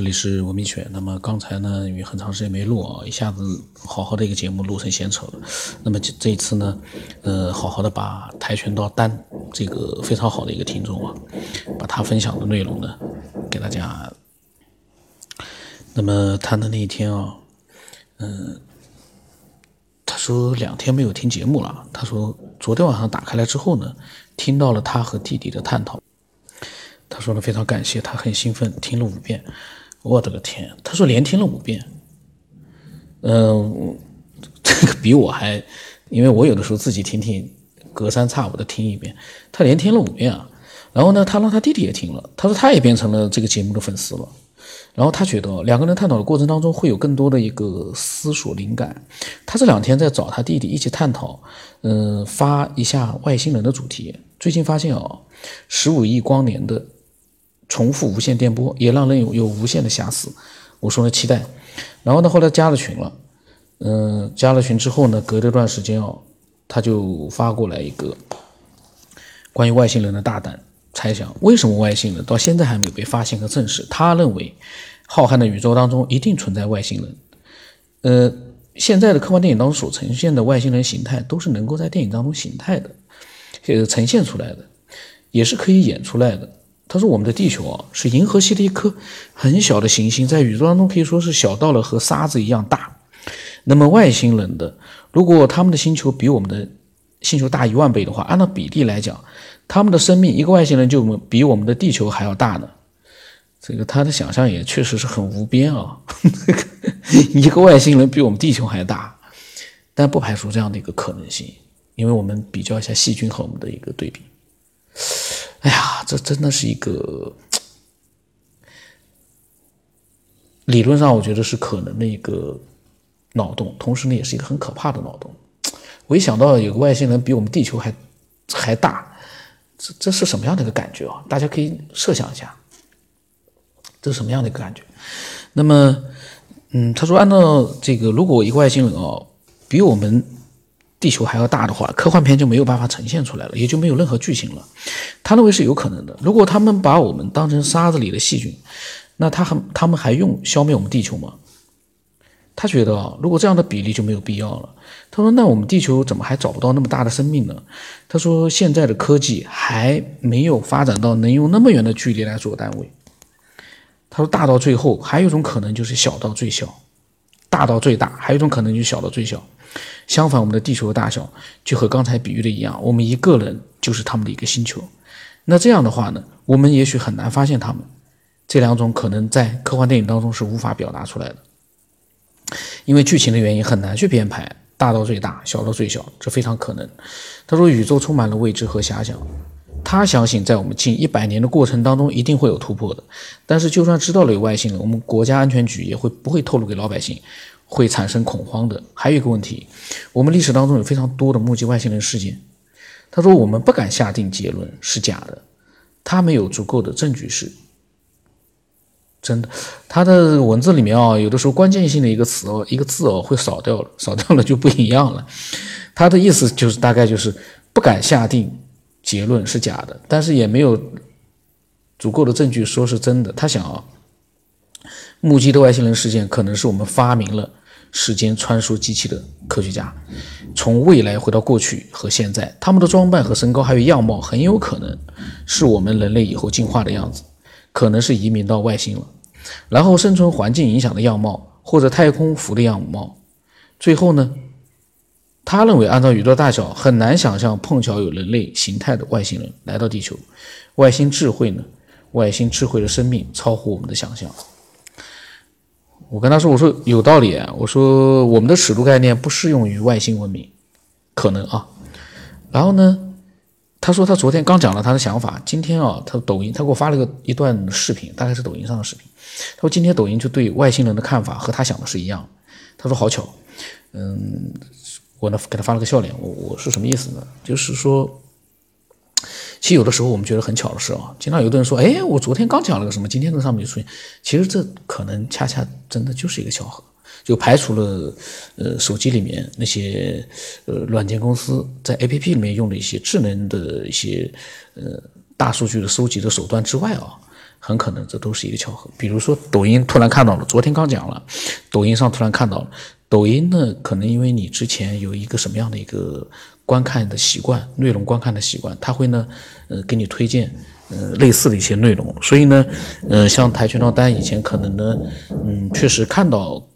这里是文明犬。那么刚才呢，因为很长时间没录啊，一下子好好的一个节目录成闲扯了。那么这这一次呢，呃，好好的把跆拳道单这个非常好的一个听众啊，把他分享的内容呢，给大家。那么他的那一天啊，嗯，他说两天没有听节目了。他说昨天晚上打开来之后呢，听到了他和弟弟的探讨。他说呢，非常感谢，他很兴奋，听了五遍。我的个天！他说连听了五遍，嗯，这个比我还，因为我有的时候自己听听，隔三差五的听一遍，他连听了五遍啊。然后呢，他让他弟弟也听了，他说他也变成了这个节目的粉丝了。然后他觉得两个人探讨的过程当中会有更多的一个思索灵感。他这两天在找他弟弟一起探讨，嗯，发一下外星人的主题。最近发现啊，十五亿光年的。重复无线电波也让人有有无限的遐思，我说了期待，然后呢，后来加了群了，嗯，加了群之后呢，隔了段时间哦，他就发过来一个关于外星人的大胆猜想：为什么外星人到现在还没有被发现和证实？他认为，浩瀚的宇宙当中一定存在外星人。呃，现在的科幻电影当中所呈现的外星人形态，都是能够在电影当中形态的，呃，呈现出来的，也是可以演出来的。他说：“我们的地球啊，是银河系的一颗很小的行星，在宇宙当中可以说是小到了和沙子一样大。那么外星人的，如果他们的星球比我们的星球大一万倍的话，按照比例来讲，他们的生命一个外星人就比我们的地球还要大呢。这个他的想象也确实是很无边啊。一个外星人比我们地球还大，但不排除这样的一个可能性，因为我们比较一下细菌和我们的一个对比。”哎呀，这真的是一个 理论上我觉得是可能的一个脑洞，同时呢也是一个很可怕的脑洞。我一想到有个外星人比我们地球还还大，这这是什么样的一个感觉啊？大家可以设想一下，这是什么样的一个感觉？那么，嗯，他说按照这个，如果一个外星人哦比我们。地球还要大的话，科幻片就没有办法呈现出来了，也就没有任何剧情了。他认为是有可能的。如果他们把我们当成沙子里的细菌，那他还他们还用消灭我们地球吗？他觉得啊，如果这样的比例就没有必要了。他说：“那我们地球怎么还找不到那么大的生命呢？”他说：“现在的科技还没有发展到能用那么远的距离来做单位。”他说：“大到最后，还有一种可能就是小到最小；大到最大，还有一种可能就是小到最小。”相反，我们的地球的大小就和刚才比喻的一样，我们一个人就是他们的一个星球。那这样的话呢，我们也许很难发现他们。这两种可能在科幻电影当中是无法表达出来的，因为剧情的原因很难去编排大到最大，小到最小，这非常可能。他说，宇宙充满了未知和遐想，他相信在我们近一百年的过程当中一定会有突破的。但是，就算知道了有外星人，我们国家安全局也会不会透露给老百姓？会产生恐慌的。还有一个问题，我们历史当中有非常多的目击外星人事件。他说我们不敢下定结论是假的，他没有足够的证据是真的。他的文字里面啊，有的时候关键性的一个词哦，一个字哦会少掉了，少掉了就不一样了。他的意思就是大概就是不敢下定结论是假的，但是也没有足够的证据说是真的。他想啊，目击的外星人事件可能是我们发明了。时间穿梭机器的科学家，从未来回到过去和现在，他们的装扮和身高还有样貌，很有可能是我们人类以后进化的样子，可能是移民到外星了，然后生存环境影响的样貌，或者太空服的样貌。最后呢，他认为按照宇宙大小，很难想象碰巧有人类形态的外星人来到地球。外星智慧呢？外星智慧的生命超乎我们的想象。我跟他说：“我说有道理啊，我说我们的尺度概念不适用于外星文明，可能啊。然后呢，他说他昨天刚讲了他的想法，今天啊，他抖音他给我发了个一段视频，大概是抖音上的视频。他说今天抖音就对外星人的看法和他想的是一样。他说好巧，嗯，我呢给他发了个笑脸。我我是什么意思呢？就是说。”其实有的时候我们觉得很巧的事啊，经常有的人说：“哎，我昨天刚讲了个什么，今天这上面就出现。”其实这可能恰恰真的就是一个巧合，就排除了呃手机里面那些呃软件公司在 A P P 里面用的一些智能的一些呃大数据的收集的手段之外啊，很可能这都是一个巧合。比如说抖音突然看到了，昨天刚讲了，抖音上突然看到了，抖音呢可能因为你之前有一个什么样的一个观看的习惯，内容观看的习惯，它会呢，呃，给你推荐呃类似的一些内容，所以呢，呃，像跆拳道单以前可能呢，嗯，确实看到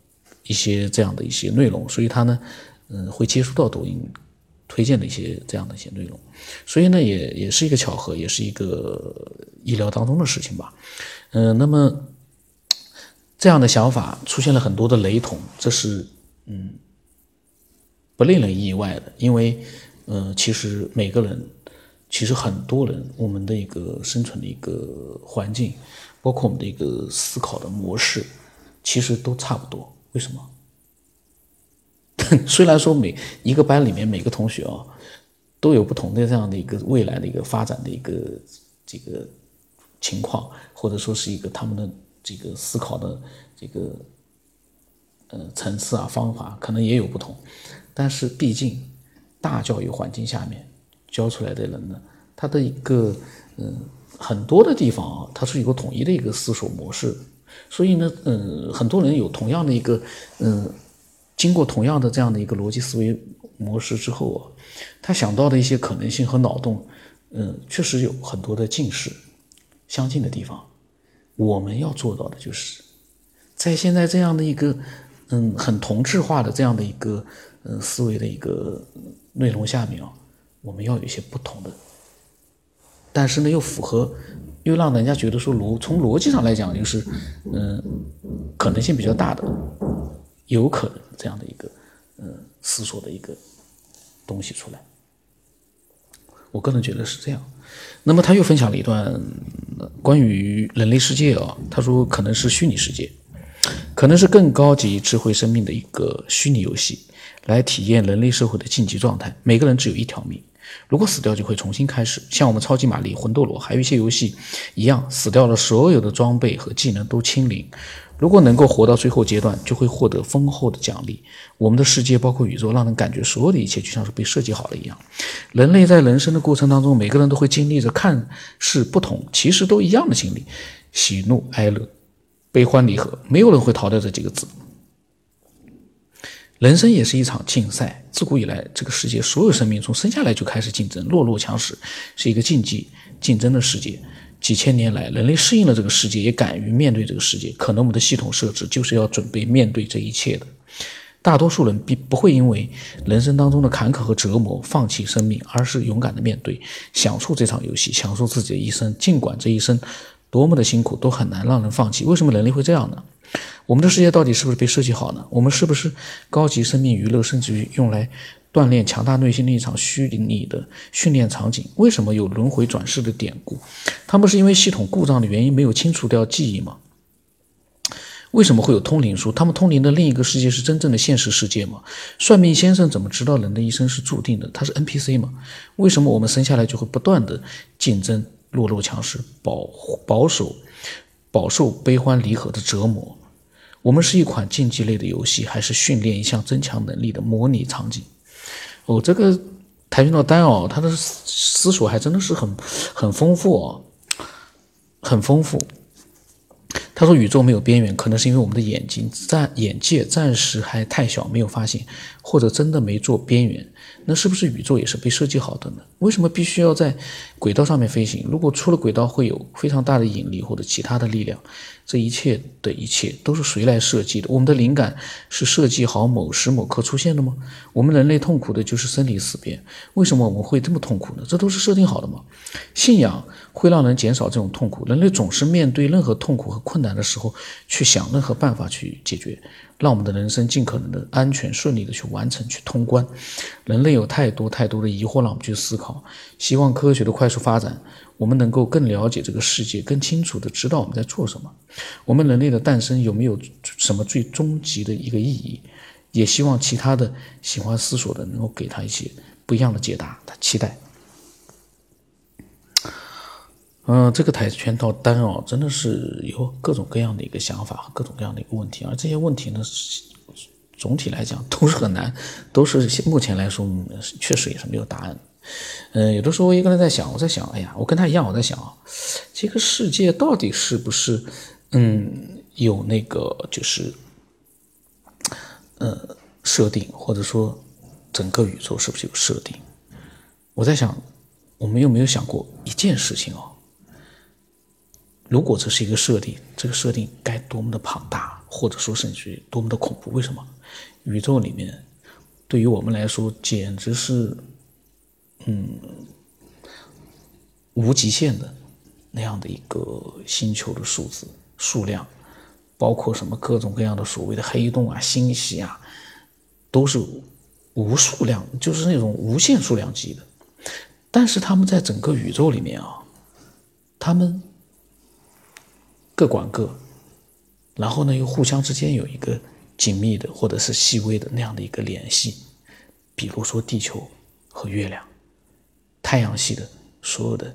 一些这样的一些内容，所以他呢，嗯，会接触到抖音。推荐的一些这样的一些内容，所以呢，也也是一个巧合，也是一个意料当中的事情吧。嗯，那么这样的想法出现了很多的雷同，这是嗯不令人意外的，因为呃，其实每个人，其实很多人，我们的一个生存的一个环境，包括我们的一个思考的模式，其实都差不多。为什么？虽然说每一个班里面每个同学啊，都有不同的这样的一个未来的一个发展的一个这个情况，或者说是一个他们的这个思考的这个呃层次啊方法可能也有不同，但是毕竟大教育环境下面教出来的人呢，他的一个嗯很多的地方啊，它是有个统一的一个思索模式，所以呢，嗯，很多人有同样的一个嗯。经过同样的这样的一个逻辑思维模式之后啊，他想到的一些可能性和脑洞，嗯，确实有很多的近似、相近的地方。我们要做到的就是，在现在这样的一个嗯很同质化的这样的一个嗯思维的一个内容下面啊，我们要有一些不同的，但是呢又符合，又让人家觉得说逻从逻辑上来讲就是嗯可能性比较大的。有可能这样的一个，嗯，思索的一个东西出来，我个人觉得是这样。那么他又分享了一段关于人类世界啊，他说可能是虚拟世界，可能是更高级智慧生命的一个虚拟游戏，来体验人类社会的晋级状态。每个人只有一条命，如果死掉就会重新开始，像我们超级玛丽、魂斗罗，还有一些游戏一样，死掉了所有的装备和技能都清零。如果能够活到最后阶段，就会获得丰厚的奖励。我们的世界，包括宇宙，让人感觉所有的一切就像是被设计好了一样。人类在人生的过程当中，每个人都会经历着看似不同，其实都一样的经历：喜怒哀乐、悲欢离合。没有人会逃掉这几个字。人生也是一场竞赛。自古以来，这个世界所有生命从生下来就开始竞争，弱肉强食，是一个竞技竞争的世界。几千年来，人类适应了这个世界，也敢于面对这个世界。可能我们的系统设置就是要准备面对这一切的。大多数人并不会因为人生当中的坎坷和折磨放弃生命，而是勇敢的面对，享受这场游戏，享受自己的一生。尽管这一生多么的辛苦，都很难让人放弃。为什么人类会这样呢？我们的世界到底是不是被设计好呢？我们是不是高级生命娱乐，甚至于用来？锻炼强大内心的一场虚拟的训练场景。为什么有轮回转世的典故？他们是因为系统故障的原因没有清除掉记忆吗？为什么会有通灵术？他们通灵的另一个世界是真正的现实世界吗？算命先生怎么知道人的一生是注定的？他是 NPC 吗？为什么我们生下来就会不断的竞争、弱肉强食、保保守、饱受悲欢离合的折磨？我们是一款竞技类的游戏，还是训练一项增强能力的模拟场景？哦，这个跆拳道单哦，他的思索还真的是很很丰富哦，很丰富。他说宇宙没有边缘，可能是因为我们的眼睛暂眼界暂时还太小，没有发现，或者真的没做边缘。那是不是宇宙也是被设计好的呢？为什么必须要在轨道上面飞行？如果出了轨道，会有非常大的引力或者其他的力量。这一切的一切都是谁来设计的？我们的灵感是设计好某时某刻出现的吗？我们人类痛苦的就是生离死别，为什么我们会这么痛苦呢？这都是设定好的吗？信仰会让人减少这种痛苦。人类总是面对任何痛苦和困难的时候，去想任何办法去解决。让我们的人生尽可能的安全顺利的去完成去通关。人类有太多太多的疑惑让我们去思考。希望科学的快速发展，我们能够更了解这个世界，更清楚的知道我们在做什么。我们人类的诞生有没有什么最终极的一个意义？也希望其他的喜欢思索的能够给他一些不一样的解答。他期待。嗯，这个跆拳道单哦，真的是有各种各样的一个想法和各种各样的一个问题，而这些问题呢，总体来讲都是很难，都是目前来说确实也是没有答案。嗯，有的时候我一个人在想，我在想，哎呀，我跟他一样，我在想，这个世界到底是不是，嗯，有那个就是，呃，设定，或者说整个宇宙是不是有设定？我在想，我们有没有想过一件事情哦？如果这是一个设定，这个设定该多么的庞大，或者说甚至多么的恐怖？为什么？宇宙里面对于我们来说简直是，嗯，无极限的那样的一个星球的数字数量，包括什么各种各样的所谓的黑洞啊、星系啊，都是无数量，就是那种无限数量级的。但是他们在整个宇宙里面啊，他们各管各，然后呢又互相之间有一个紧密的或者是细微的那样的一个联系，比如说地球和月亮，太阳系的所有的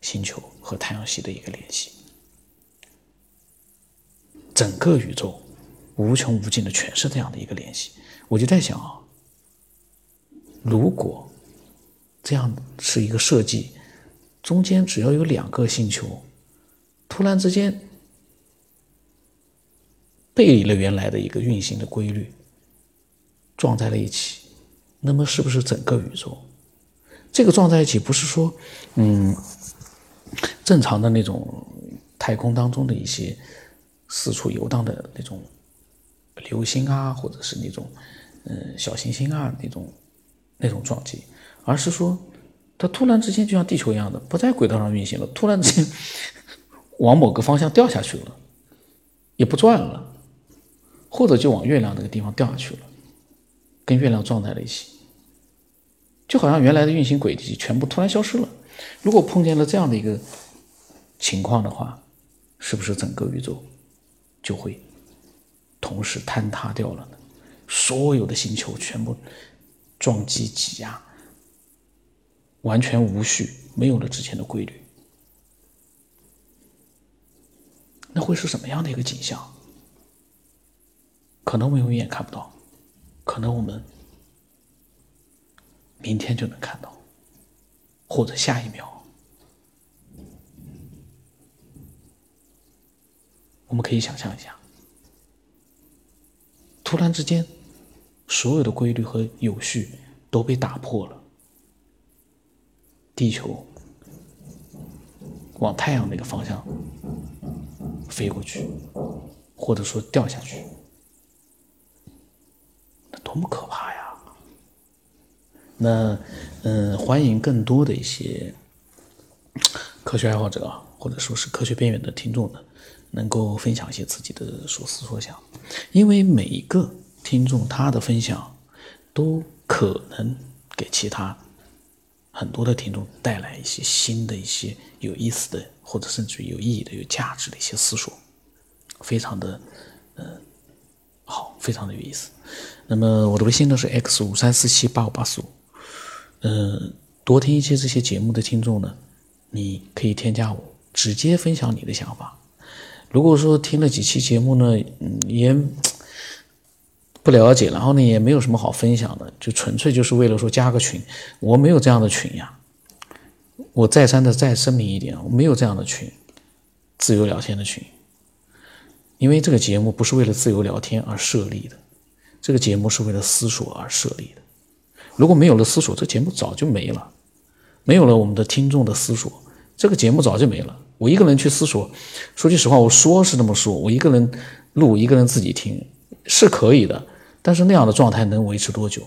星球和太阳系的一个联系，整个宇宙无穷无尽的全是这样的一个联系。我就在想啊，如果。这样是一个设计，中间只要有两个星球，突然之间背离了原来的一个运行的规律，撞在了一起，那么是不是整个宇宙？这个撞在一起不是说，嗯，正常的那种太空当中的一些四处游荡的那种流星啊，或者是那种嗯小行星啊那种那种撞击。而是说，它突然之间就像地球一样的不在轨道上运行了，突然之间往某个方向掉下去了，也不转了，或者就往月亮那个地方掉下去了，跟月亮撞在了一起，就好像原来的运行轨迹全部突然消失了。如果碰见了这样的一个情况的话，是不是整个宇宙就会同时坍塌掉了呢？所有的星球全部撞击挤压。完全无序，没有了之前的规律，那会是什么样的一个景象？可能我们永远看不到，可能我们明天就能看到，或者下一秒，我们可以想象一下，突然之间，所有的规律和有序都被打破了。地球往太阳那个方向飞过去，或者说掉下去，那多么可怕呀！那嗯，欢迎更多的一些科学爱好者，或者说是科学边缘的听众呢，能够分享一些自己的所思所想，因为每一个听众他的分享都可能给其他。很多的听众带来一些新的一些有意思的，或者甚至于有意义的、有价值的一些思索，非常的，嗯，好，非常的有意思。那么我的微信呢是 x 五三四七八五八四五，嗯，多听一些这些节目的听众呢，你可以添加我，直接分享你的想法。如果说听了几期节目呢，嗯也。不了解，然后呢，也没有什么好分享的，就纯粹就是为了说加个群。我没有这样的群呀，我再三的再声明一点，我没有这样的群，自由聊天的群。因为这个节目不是为了自由聊天而设立的，这个节目是为了思索而设立的。如果没有了思索，这节目早就没了。没有了我们的听众的思索，这个节目早就没了。我一个人去思索，说句实话，我说是这么说，我一个人录，一个人自己听是可以的。但是那样的状态能维持多久？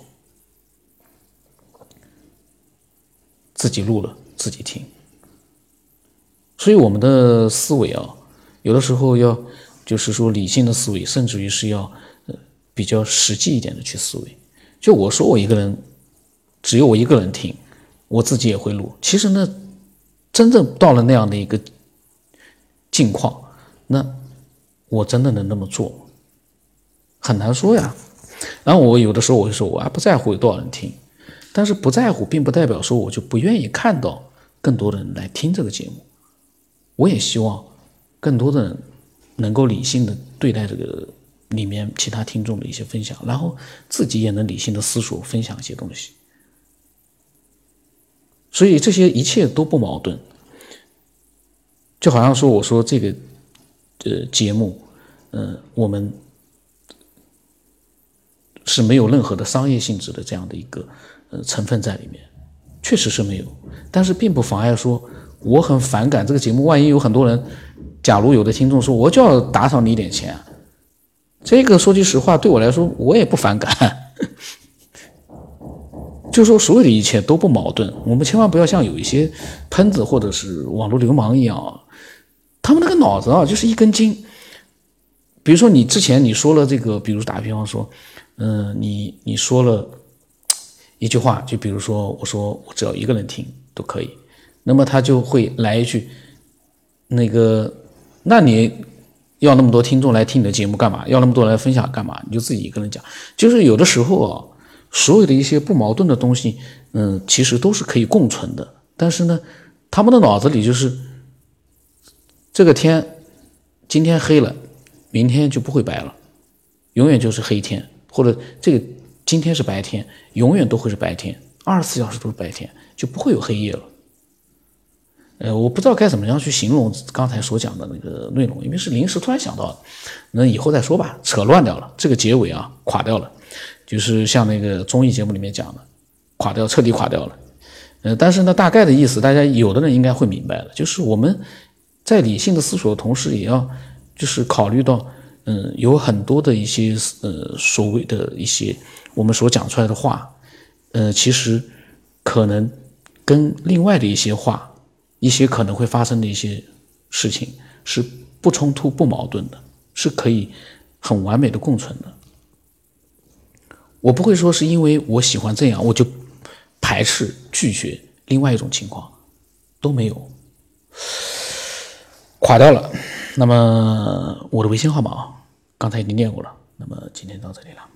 自己录了，自己听。所以我们的思维啊，有的时候要就是说理性的思维，甚至于是要比较实际一点的去思维。就我说我一个人，只有我一个人听，我自己也会录。其实呢，真正到了那样的一个境况，那我真的能那么做？很难说呀。然后我有的时候我就说，我还不在乎有多少人听，但是不在乎并不代表说我就不愿意看到更多的人来听这个节目。我也希望更多的人能够理性的对待这个里面其他听众的一些分享，然后自己也能理性的思索分享一些东西。所以这些一切都不矛盾。就好像说，我说这个呃节目，嗯，我们是没有任何的商业性质的这样的一个呃成分在里面，确实是没有。但是并不妨碍说，我很反感这个节目。万一有很多人，假如有的听众说，我就要打赏你一点钱，这个说句实话，对我来说我也不反感。就说所有的一切都不矛盾，我们千万不要像有一些喷子或者是网络流氓一样，他们那个脑子啊就是一根筋。比如说你之前你说了这个，比如打个比方说，嗯，你你说了一句话，就比如说我说我只要一个人听都可以，那么他就会来一句，那个，那你要那么多听众来听你的节目干嘛？要那么多来分享干嘛？你就自己一个人讲，就是有的时候啊。所有的一些不矛盾的东西，嗯，其实都是可以共存的。但是呢，他们的脑子里就是这个天，今天黑了，明天就不会白了，永远就是黑天；或者这个今天是白天，永远都会是白天，二十四小时都是白天，就不会有黑夜了。呃，我不知道该怎么样去形容刚才所讲的那个内容，因为是临时突然想到的，那以后再说吧，扯乱掉了，这个结尾啊，垮掉了。就是像那个综艺节目里面讲的，垮掉，彻底垮掉了。呃，但是呢，大概的意思，大家有的人应该会明白了。就是我们在理性的思索的同时，也要就是考虑到，嗯，有很多的一些呃所谓的一些我们所讲出来的话，呃，其实可能跟另外的一些话，一些可能会发生的一些事情是不冲突、不矛盾的，是可以很完美的共存的。我不会说是因为我喜欢这样，我就排斥拒绝另外一种情况，都没有，垮掉了。那么我的微信号码啊，刚才已经念过了。那么今天到这里了。